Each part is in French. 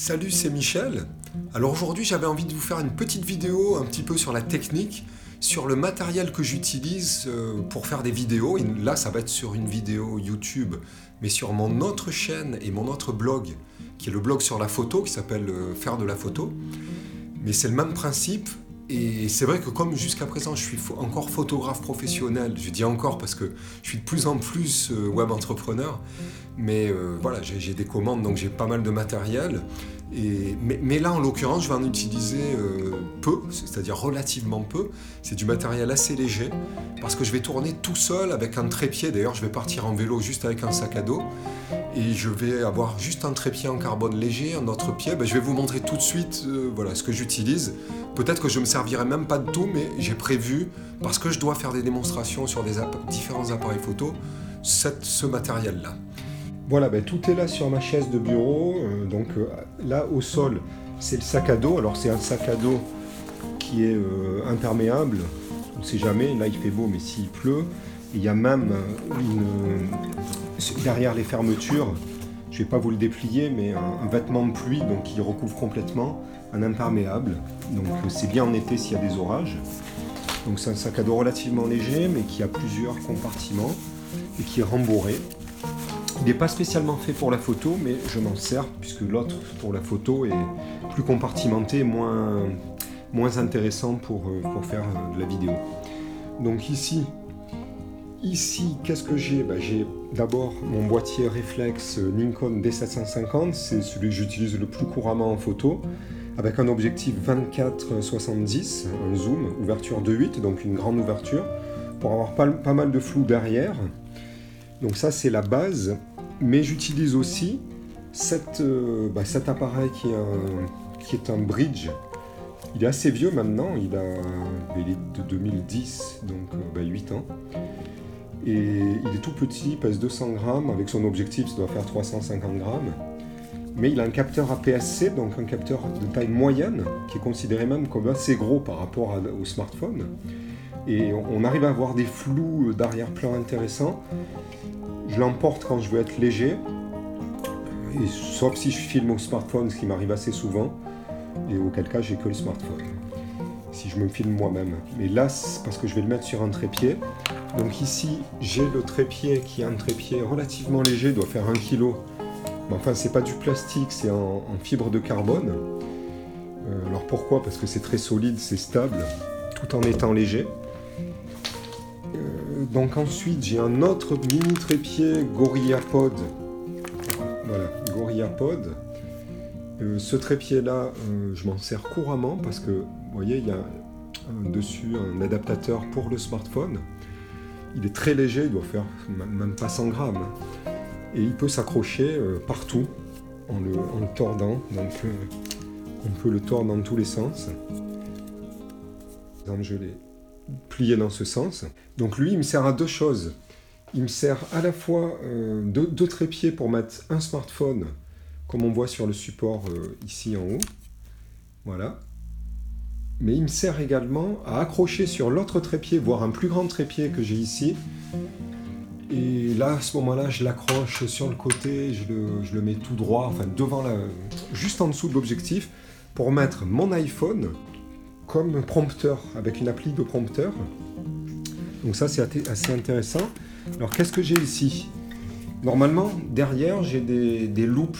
Salut, c'est Michel. Alors aujourd'hui, j'avais envie de vous faire une petite vidéo un petit peu sur la technique, sur le matériel que j'utilise euh, pour faire des vidéos. Et là, ça va être sur une vidéo YouTube, mais sur mon autre chaîne et mon autre blog, qui est le blog sur la photo, qui s'appelle euh, Faire de la photo. Mais c'est le même principe. Et c'est vrai que comme jusqu'à présent je suis encore photographe professionnel, je dis encore parce que je suis de plus en plus euh, web entrepreneur, mais voilà, j'ai des commandes donc j'ai pas mal de matériel mais, là, en l'occurrence, je vais en utiliser euh, peu, c'est-à-dire relativement peu. C'est du matériel assez léger, parce que je vais tourner tout seul avec un trépied. D'ailleurs, je vais partir en vélo juste avec un sac à dos. Et je vais avoir juste un trépied en carbone léger, un autre pied. Ben, je vais vous montrer tout de suite euh, voilà, ce que j'utilise. Peut-être que je ne me servirai même pas de tout, mais j'ai prévu, parce que je dois faire des démonstrations sur des différents appareils photo, ce matériel-là. Voilà, ben, tout est là sur ma chaise de bureau. Euh, donc euh, là, au sol, c'est le sac à dos. Alors c'est un sac à dos qui est euh, imperméable. On ne sait jamais. Là, il fait beau, mais s'il pleut, il y a même derrière les fermetures, je ne vais pas vous le déplier, mais un, vêtement de pluie donc qui recouvre complètement un imperméable. Donc c'est bien en été s'il y a des orages. Donc c'est un sac à dos relativement léger, mais qui a plusieurs compartiments et qui est rembourré. Il n'est pas spécialement fait pour la photo, mais je m'en sers puisque l'autre pour la photo est plus compartimenté, moins, moins intéressant pour, euh, pour faire euh, de la vidéo. Donc ici, ici qu'est-ce que j'ai? Ben, J'ai d'abord mon boîtier réflexe Nikon D750, c'est celui que j'utilise le plus couramment en photo, avec un objectif 24-70, un zoom, ouverture de 8, donc une grande ouverture, pour avoir pas mal de flou derrière. Donc ça c'est la base, mais j'utilise aussi euh, bah, cet appareil qui est, un, bridge. Il est assez vieux maintenant, il, a, est de 2010, donc 8 euh, bah, ans. Et il est tout petit, il pèse 200 grammes, avec son objectif ça doit faire 350 grammes. Mais il a un capteur APS-C, donc un capteur de taille moyenne, qui est considéré même comme assez gros par rapport au smartphone. Et on arrive à avoir des flous d'arrière-plan intéressants. Je l'emporte quand je veux être léger, sauf si je filme au smartphone, ce qui m'arrive assez souvent, et auquel cas j'ai que le smartphone. Si je me filme moi-même. Mais là, c'est parce que je vais le mettre sur un trépied. Donc ici, j'ai le trépied qui est un trépied relativement léger, doit faire 1 kg. Mais enfin, c'est pas du plastique, c'est en, fibre de carbone. Euh, alors pourquoi? Parce que c'est très solide, c'est stable, tout en étant léger donc ensuite, j'ai un autre mini trépied GorillaPod. Voilà, GorillaPod. Euh, ce trépied-là, euh, je m'en sers couramment parce que, vous voyez, il y a dessus un adaptateur pour le smartphone. Il est très léger, il doit faire même pas 100 grammes. Et il peut s'accrocher euh, partout en le, tordant. Donc on peut le tordre dans tous les sens. Exemple, je l'ai plié dans ce sens. Donc lui, il me sert à deux choses. Il me sert à la fois euh, deux, trépieds pour mettre un smartphone, comme on voit sur le support euh, ici en haut. Voilà. Mais il me sert également à accrocher sur l'autre trépied, voire un plus grand trépied que j'ai ici. Et là, à ce moment-là, je l'accroche sur le côté, je le, je le, mets tout droit, enfin devant la, juste en dessous de l'objectif, pour mettre mon iPhone comme prompteur, avec une appli de prompteur. Donc ça, c'est assez intéressant. Alors, qu'est-ce que j'ai ici? Normalement, derrière, j'ai des, loops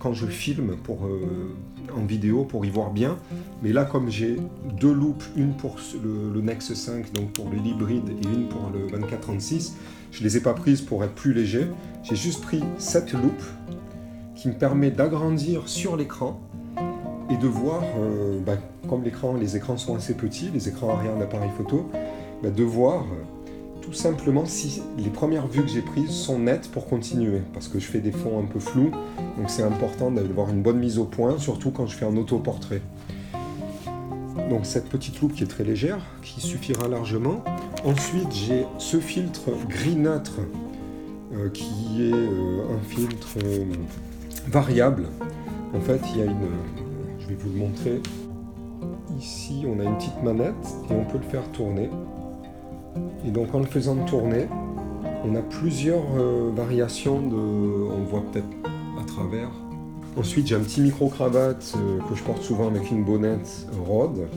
quand je filme pour, euh, en vidéo pour y voir bien. Mais là, comme j'ai deux loops, une pour le, Nex 5, donc pour le l'hybride, et une pour le 2436, je ne les ai pas prises pour être plus léger. J'ai juste pris cette loupe qui me permet d'agrandir sur l'écran et de voir, euh, bah, comme les écrans sont assez petits, les écrans arrière d'appareil photo, bah, de voir euh, tout simplement si les premières vues que j'ai prises sont nettes pour continuer, parce que je fais des fonds un peu flous, donc c'est important d'avoir une bonne mise au point, surtout quand je fais un autoportrait. Donc cette petite loupe qui est très légère, qui suffira largement. Ensuite j'ai ce filtre gris neutre, euh, qui est un filtre variable. En fait, il y a une, vais vous le montrer. Ici, on a une petite manette et on peut le faire tourner. Et donc en le faisant tourner, on a plusieurs euh, variations de... On voit peut-être à travers. Ensuite, j'ai un petit micro-cravate euh, que je porte souvent avec une bonnette Rode.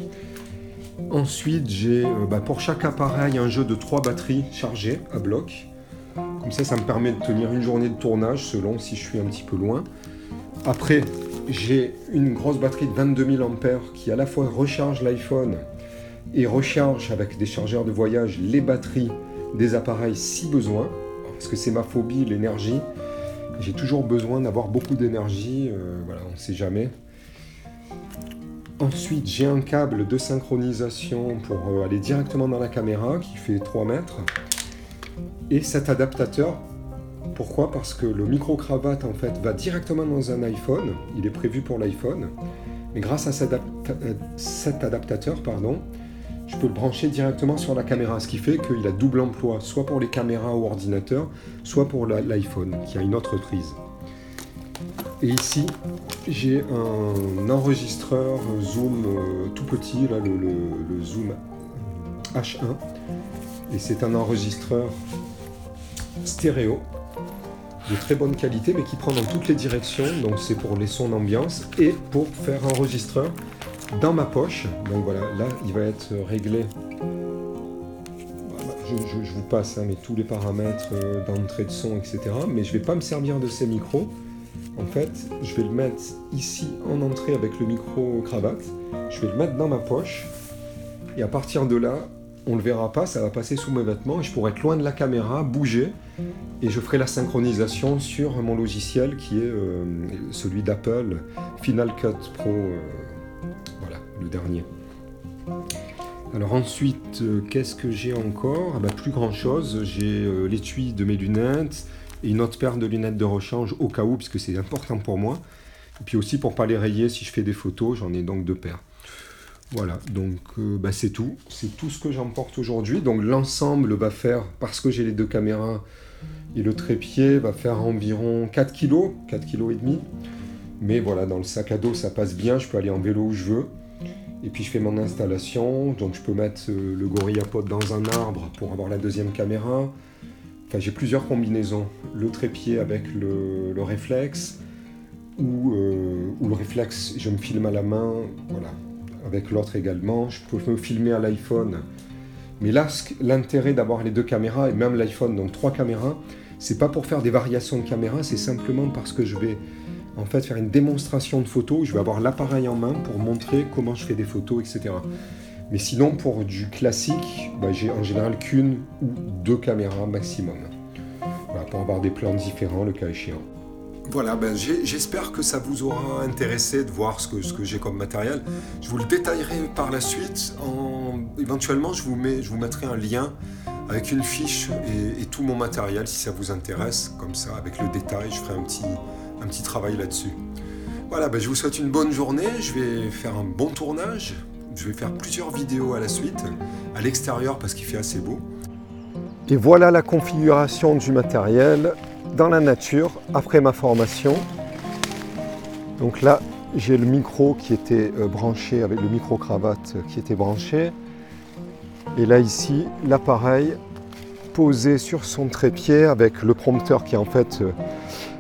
Ensuite, j'ai euh, bah, pour chaque appareil un jeu de 3 batteries chargées à bloc. Comme ça, ça me permet de tenir une journée de tournage selon si je suis un petit peu loin. Après, j'ai une grosse batterie de 22 000 ampères qui à la fois recharge l'iPhone et recharge avec des chargeurs de voyage les batteries des appareils si besoin. Parce que c'est ma phobie, l'énergie. J'ai toujours besoin d'avoir beaucoup d'énergie. Euh, voilà, on ne sait jamais. Ensuite, j'ai un câble de synchronisation pour euh, aller directement dans la caméra qui fait 3 mètres. Et cet adaptateur, pourquoi? Parce que le micro-cravate en fait va directement dans un iPhone. Il est prévu pour l'iPhone. Mais grâce à cet, cet adaptateur, pardon, je peux le brancher directement sur la caméra, ce qui fait qu'il a double emploi, soit pour les caméras ou ordinateur, soit pour l'iPhone, qui a une autre prise. Et ici, j'ai un enregistreur zoom euh, tout petit, là, le, zoom H1. Et c'est un enregistreur stéréo de très bonne qualité, mais qui prend dans toutes les directions. Donc c'est pour les sons d'ambiance et pour faire enregistreur dans ma poche. Donc voilà, là, il va être réglé. Je, vous passe hein, mais tous les paramètres euh, d'entrée de son, etc. Mais je vais pas me servir de ces micros. En fait, je vais le mettre ici en entrée avec le micro cravate. Je vais le mettre dans ma poche. Et à partir de là, on ne le verra pas, ça va passer sous mes vêtements. Et je pourrai être loin de la caméra, bouger. Et je ferai la synchronisation sur mon logiciel qui est euh, celui d'Apple, Final Cut Pro. Euh, le dernier. Alors ensuite, euh, qu'est-ce que j'ai encore? Ah bah, Plus grand-chose. J'ai euh, l'étui de mes lunettes et une autre paire de lunettes de rechange au cas où, puisque c'est important pour moi. Et puis aussi pour pas les rayer si je fais des photos, j'en ai donc deux paires. Voilà, donc euh, bah, c'est tout. C'est tout ce que j'emporte aujourd'hui. Donc l'ensemble va faire, parce que j'ai les deux caméras et le trépied, va faire environ 4 kg, 4 kg et demi. Mais voilà, dans le sac à dos, ça passe bien. Je peux aller en vélo où je veux. Et puis je fais mon installation, donc je peux mettre euh, le GorillaPod dans un arbre pour avoir la deuxième caméra. Enfin, j'ai plusieurs combinaisons. Le trépied avec le, réflexe, ou, euh, ou, le réflexe, je me filme à la main, voilà, avec l'autre également. Je peux me filmer à l'iPhone. Mais là, l'intérêt d'avoir les deux caméras, et même l'iPhone, donc trois caméras, c'est pas pour faire des variations de caméra, c'est simplement parce que je vais en fait faire une démonstration de photos. Je vais avoir l'appareil en main pour montrer comment je fais des photos, etc. Mais sinon, pour du classique, bah, j'ai en général qu'une ou deux caméras maximum. pour avoir des plans différents, le cas échéant. Voilà, ben j'espère que ça vous aura intéressé de voir ce que, j'ai comme matériel. Je vous le détaillerai par la suite. En... Éventuellement, je vous, mettrai un lien avec une fiche et, tout mon matériel si ça vous intéresse. Comme ça, avec le détail, je ferai un petit, un petit travail là-dessus. Voilà, ben, je vous souhaite une bonne journée. Je vais faire un bon tournage. Je vais faire plusieurs vidéos à la suite, à l'extérieur parce qu'il fait assez beau. Et voilà la configuration du matériel dans la nature après ma formation. Donc là, j'ai le micro qui était euh, branché avec le micro cravate qui était branché. Et là ici, l'appareil posé sur son trépied avec le prompteur qui est en fait euh,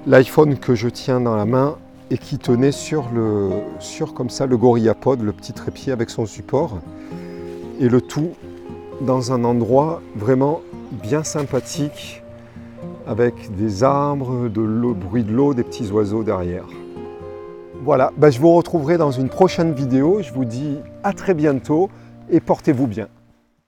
l'iPhone que je tiens dans la main et qui tenait sur, le, sur comme ça le GorillaPod, le petit trépied avec son support. Et le tout dans un endroit vraiment bien sympathique avec des arbres, de l'eau, bruit de l'eau, des petits oiseaux derrière. Voilà, bah, je vous retrouverai dans une prochaine vidéo. Je vous dis à très bientôt et portez-vous bien.